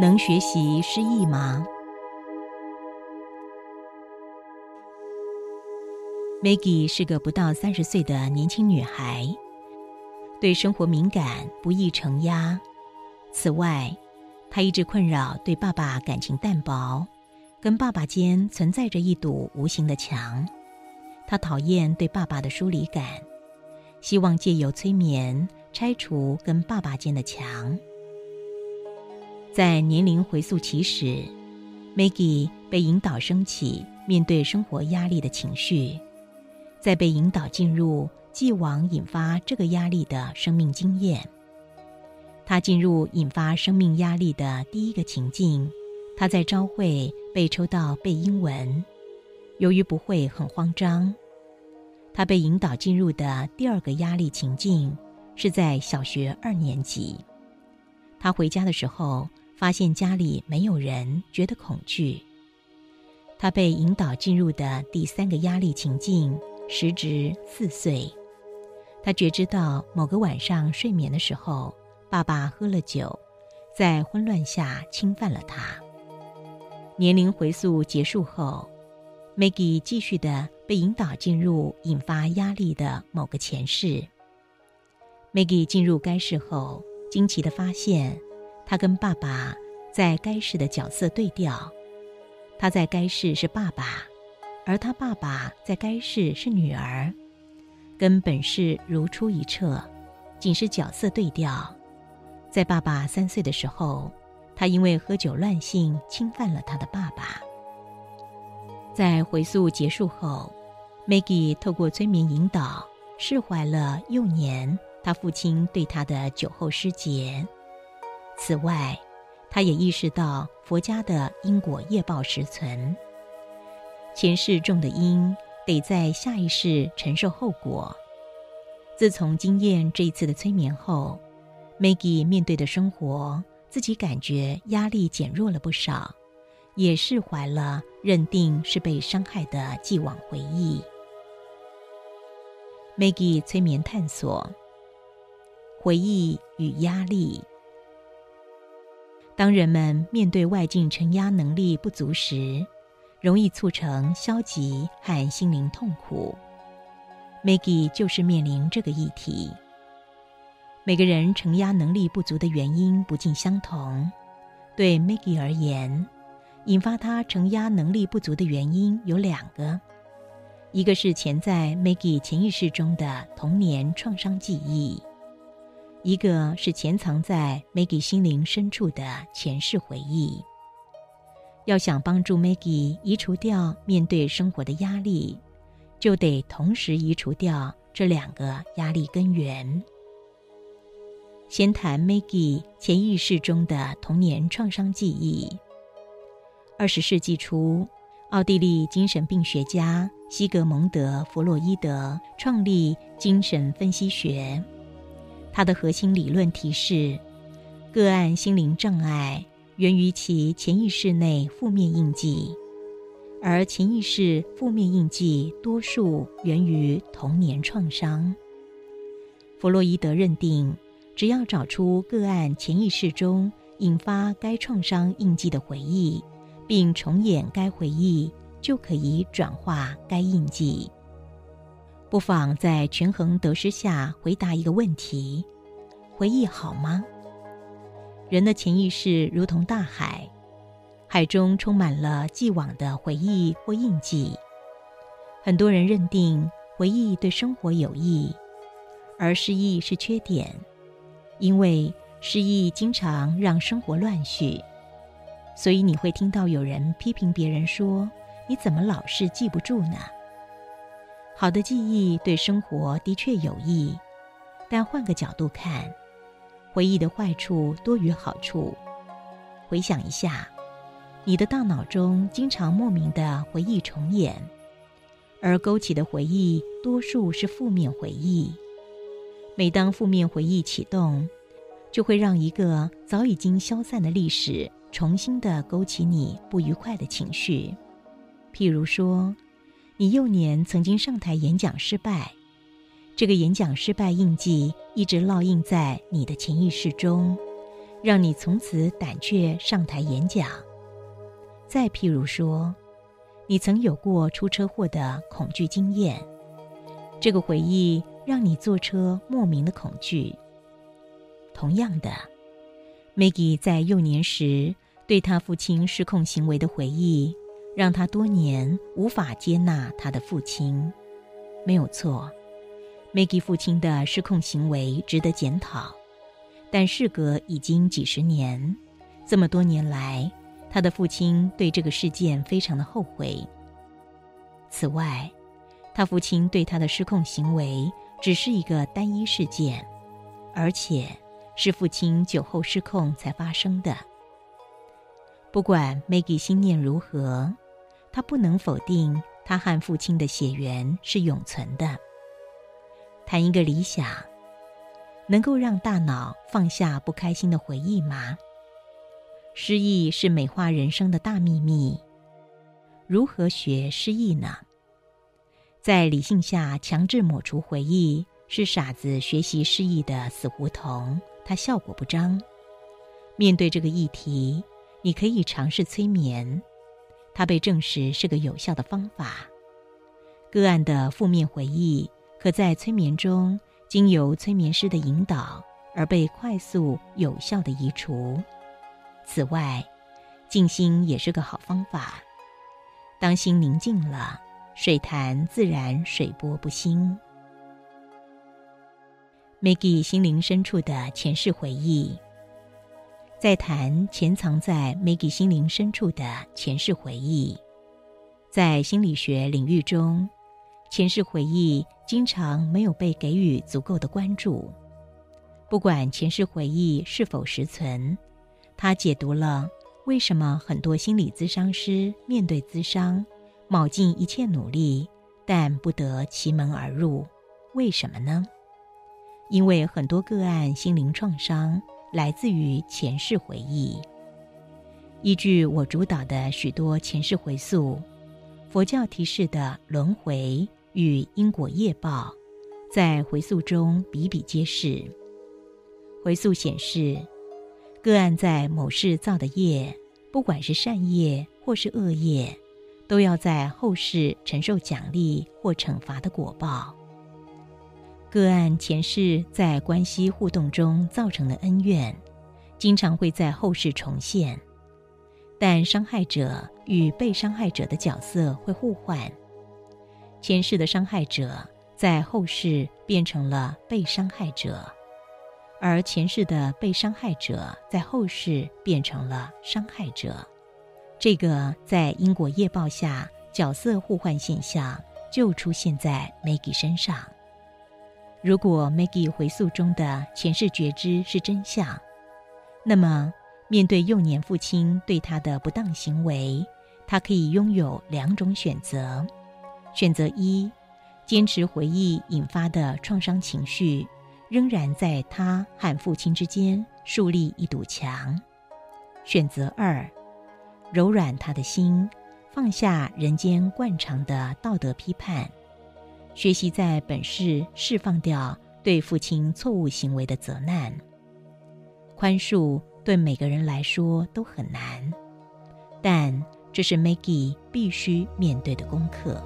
能学习诗意吗？Maggie 是个不到三十岁的年轻女孩，对生活敏感，不易承压。此外，她一直困扰对爸爸感情淡薄，跟爸爸间存在着一堵无形的墙。她讨厌对爸爸的疏离感，希望借由催眠拆除跟爸爸间的墙。在年龄回溯起始，Maggie 被引导升起面对生活压力的情绪，再被引导进入既往引发这个压力的生命经验。他进入引发生命压力的第一个情境，他在朝会被抽到背英文，由于不会很慌张。他被引导进入的第二个压力情境是在小学二年级，他回家的时候。发现家里没有人，觉得恐惧。他被引导进入的第三个压力情境，时值四岁。他觉知到某个晚上睡眠的时候，爸爸喝了酒，在混乱下侵犯了他。年龄回溯结束后，Maggie 继续的被引导进入引发压力的某个前世。Maggie 进入该世后，惊奇的发现。他跟爸爸在该市的角色对调，他在该市是爸爸，而他爸爸在该市是女儿，跟本市如出一辙，仅是角色对调。在爸爸三岁的时候，他因为喝酒乱性侵犯了他的爸爸。在回溯结束后，Maggie 透过催眠引导，释怀了幼年他父亲对他的酒后失节。此外，他也意识到佛家的因果业报实存，前世种的因得在下一世承受后果。自从经验这一次的催眠后，Maggie 面对的生活，自己感觉压力减弱了不少，也释怀了认定是被伤害的既往回忆。Maggie 催眠探索回忆与压力。当人们面对外境承压能力不足时，容易促成消极和心灵痛苦。Maggie 就是面临这个议题。每个人承压能力不足的原因不尽相同。对 Maggie 而言，引发他承压能力不足的原因有两个：一个是潜在 Maggie 潜意识中的童年创伤记忆。一个是潜藏在 Maggie 心灵深处的前世回忆。要想帮助 Maggie 移除掉面对生活的压力，就得同时移除掉这两个压力根源。先谈 Maggie 潜意识中的童年创伤记忆。二十世纪初，奥地利精神病学家西格蒙德·弗洛伊德创立精神分析学。他的核心理论提示，个案心灵障碍源于其潜意识内负面印记，而潜意识负面印记多数源于童年创伤。弗洛伊德认定，只要找出个案潜意识中引发该创伤印记的回忆，并重演该回忆，就可以转化该印记。不妨在权衡得失下回答一个问题：回忆好吗？人的潜意识如同大海，海中充满了既往的回忆或印记。很多人认定回忆对生活有益，而失忆是缺点，因为失忆经常让生活乱序。所以你会听到有人批评别人说：“你怎么老是记不住呢？”好的记忆对生活的确有益，但换个角度看，回忆的坏处多于好处。回想一下，你的大脑中经常莫名的回忆重演，而勾起的回忆多数是负面回忆。每当负面回忆启动，就会让一个早已经消散的历史重新的勾起你不愉快的情绪。譬如说。你幼年曾经上台演讲失败，这个演讲失败印记一直烙印在你的潜意识中，让你从此胆怯上台演讲。再譬如说，你曾有过出车祸的恐惧经验，这个回忆让你坐车莫名的恐惧。同样的，Maggie 在幼年时对他父亲失控行为的回忆，让他多年无法接纳他的父亲。没有错，Maggie 父亲的失控行为值得检讨。但事隔已经几十年，这么多年来，他的父亲对这个事件非常的后悔。此外，他父亲对他的失控行为只是一个单一事件，而且是父亲酒后失控才发生的。不管 Maggie 心念如何，他不能否定他和父亲的血缘是永存的。谈一个理想。能够让大脑放下不开心的回忆吗？失忆是美化人生的大秘密。如何学失忆呢？在理性下强制抹除回忆，是傻子学习失忆的死胡同，它效果不彰。面对这个议题，你可以尝试催眠，它被证实是个有效的方法。个案的负面回忆，可在催眠中。经由催眠师的引导而被快速有效的移除。此外，静心也是个好方法。当心宁静了，水潭自然水波不兴。Maggie 心灵深处的前世回忆，在谈潜藏在 Maggie 心灵深处的前世回忆，在心理学领域中。前世回忆经常没有被给予足够的关注。不管前世回忆是否实存，它解读了为什么很多心理咨商师面对咨商，卯尽一切努力，但不得其门而入。为什么呢？因为很多个案心灵创伤来自于前世回忆。依据我主导的许多前世回溯，佛教提示的轮回。与因果业报，在回溯中比比皆是。回溯显示，个案在某世造的业，不管是善业或是恶业，都要在后世承受奖励或惩罚的果报。个案前世在关系互动中造成的恩怨，经常会在后世重现，但伤害者与被伤害者的角色会互换。前世的伤害者在后世变成了被伤害者，而前世的被伤害者在后世变成了伤害者。这个在因果业报下角色互换现象就出现在 Maggie 身上。如果 Maggie 回溯中的前世觉知是真相，那么面对幼年父亲对他的不当行为，他可以拥有两种选择。选择一，坚持回忆引发的创伤情绪，仍然在他和父亲之间树立一堵墙。选择二，柔软他的心，放下人间惯常的道德批判，学习在本世释放掉对父亲错误行为的责难。宽恕对每个人来说都很难，但这是 Maggie 必须面对的功课。